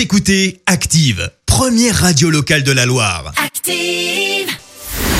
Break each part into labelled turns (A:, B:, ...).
A: Vous écoutez Active, première radio locale de la Loire.
B: Active.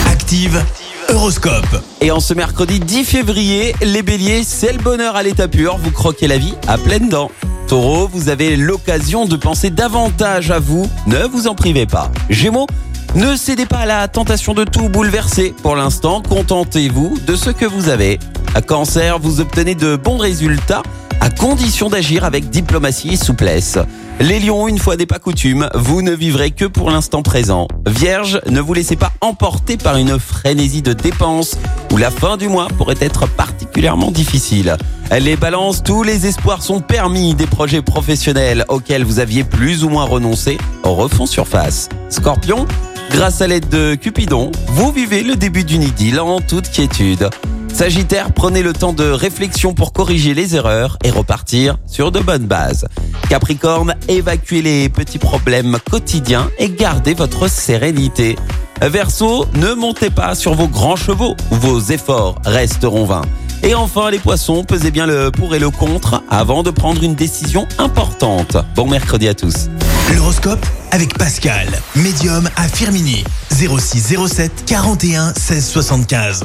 A: Active, Horoscope.
C: Et en ce mercredi 10 février, les béliers, c'est le bonheur à l'état pur, vous croquez la vie à pleines dents. Taureau, vous avez l'occasion de penser davantage à vous, ne vous en privez pas. Gémeaux, ne cédez pas à la tentation de tout bouleverser. Pour l'instant, contentez-vous de ce que vous avez. À cancer, vous obtenez de bons résultats à condition d'agir avec diplomatie et souplesse. Les lions, une fois n'est pas coutume, vous ne vivrez que pour l'instant présent. Vierge, ne vous laissez pas emporter par une frénésie de dépenses où la fin du mois pourrait être particulièrement difficile. Les balances, tous les espoirs sont permis. Des projets professionnels auxquels vous aviez plus ou moins renoncé refont surface. Scorpion, grâce à l'aide de Cupidon, vous vivez le début d'une idylle en toute quiétude. Sagittaire, prenez le temps de réflexion pour corriger les erreurs et repartir sur de bonnes bases. Capricorne, évacuez les petits problèmes quotidiens et gardez votre sérénité. Verseau, ne montez pas sur vos grands chevaux, vos efforts resteront vains. Et enfin les poissons, pesez bien le pour et le contre avant de prendre une décision importante. Bon mercredi à tous.
A: L'horoscope avec Pascal, médium à Firmini. 06 07 41 16 75.